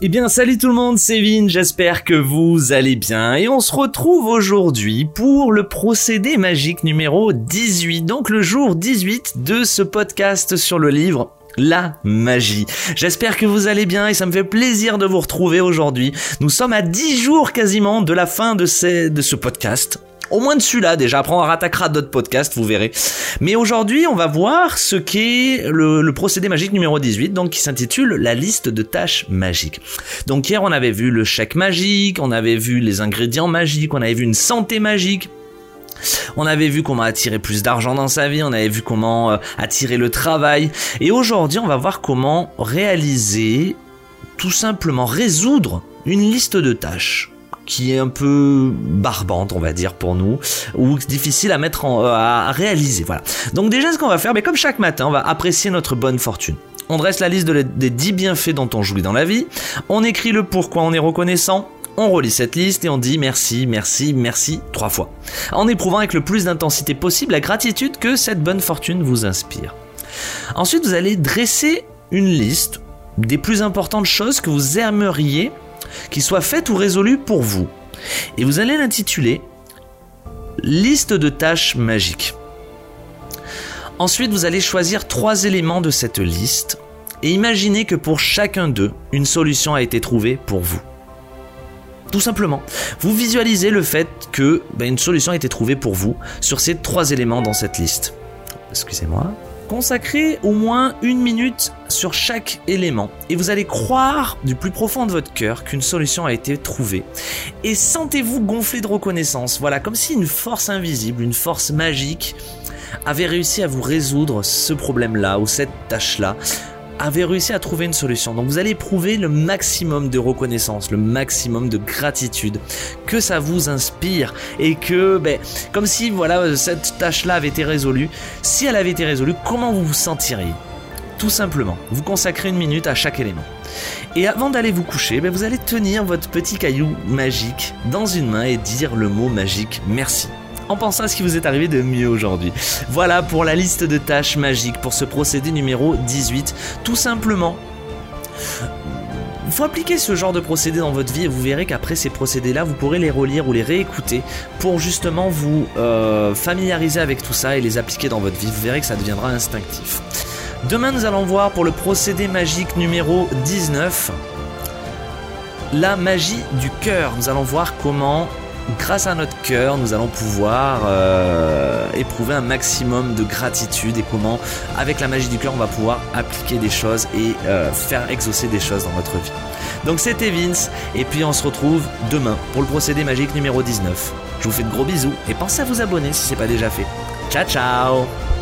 Eh bien salut tout le monde, c'est Vin, j'espère que vous allez bien et on se retrouve aujourd'hui pour le procédé magique numéro 18, donc le jour 18 de ce podcast sur le livre la magie. J'espère que vous allez bien et ça me fait plaisir de vous retrouver aujourd'hui. Nous sommes à 10 jours quasiment de la fin de, de ce podcast. Au moins de celui-là déjà, après on rattaquera d'autres podcasts, vous verrez. Mais aujourd'hui, on va voir ce qu'est le, procédé magique numéro 18, donc qui s'intitule la liste de tâches magiques. Donc hier, on avait vu le chèque magique, on avait vu les ingrédients magiques, on avait vu une santé magique. On avait vu comment attirer plus d'argent dans sa vie, on avait vu comment euh, attirer le travail. Et aujourd'hui, on va voir comment réaliser, tout simplement résoudre une liste de tâches qui est un peu barbante, on va dire pour nous, ou difficile à mettre euh, à réaliser. Voilà. Donc déjà, ce qu'on va faire, mais comme chaque matin, on va apprécier notre bonne fortune. On dresse la liste des 10 bienfaits dont on jouit dans la vie. On écrit le pourquoi on est reconnaissant. On relit cette liste et on dit merci, merci, merci trois fois. En éprouvant avec le plus d'intensité possible la gratitude que cette bonne fortune vous inspire. Ensuite, vous allez dresser une liste des plus importantes choses que vous aimeriez qui soit faite ou résolue pour vous. Et vous allez l'intituler Liste de tâches magiques. Ensuite, vous allez choisir trois éléments de cette liste et imaginez que pour chacun d'eux, une solution a été trouvée pour vous. Tout simplement, vous visualisez le fait que ben, une solution a été trouvée pour vous sur ces trois éléments dans cette liste. Excusez-moi. Consacrez au moins une minute sur chaque élément. Et vous allez croire du plus profond de votre cœur qu'une solution a été trouvée. Et sentez-vous gonflé de reconnaissance, voilà, comme si une force invisible, une force magique avait réussi à vous résoudre ce problème-là ou cette tâche-là avait réussi à trouver une solution. Donc vous allez éprouver le maximum de reconnaissance, le maximum de gratitude, que ça vous inspire et que, ben, comme si voilà cette tâche-là avait été résolue. Si elle avait été résolue, comment vous vous sentiriez? Tout simplement, vous consacrez une minute à chaque élément. Et avant d'aller vous coucher, ben, vous allez tenir votre petit caillou magique dans une main et dire le mot magique merci en pensant à ce qui vous est arrivé de mieux aujourd'hui. Voilà pour la liste de tâches magiques pour ce procédé numéro 18. Tout simplement, il faut appliquer ce genre de procédé dans votre vie et vous verrez qu'après ces procédés-là, vous pourrez les relire ou les réécouter pour justement vous euh, familiariser avec tout ça et les appliquer dans votre vie. Vous verrez que ça deviendra instinctif. Demain, nous allons voir pour le procédé magique numéro 19 la magie du cœur. Nous allons voir comment grâce à notre cœur, nous allons pouvoir euh, éprouver un maximum de gratitude et comment, avec la magie du cœur, on va pouvoir appliquer des choses et euh, faire exaucer des choses dans notre vie. Donc c'était Vince, et puis on se retrouve demain pour le procédé magique numéro 19. Je vous fais de gros bisous et pensez à vous abonner si ce n'est pas déjà fait. Ciao ciao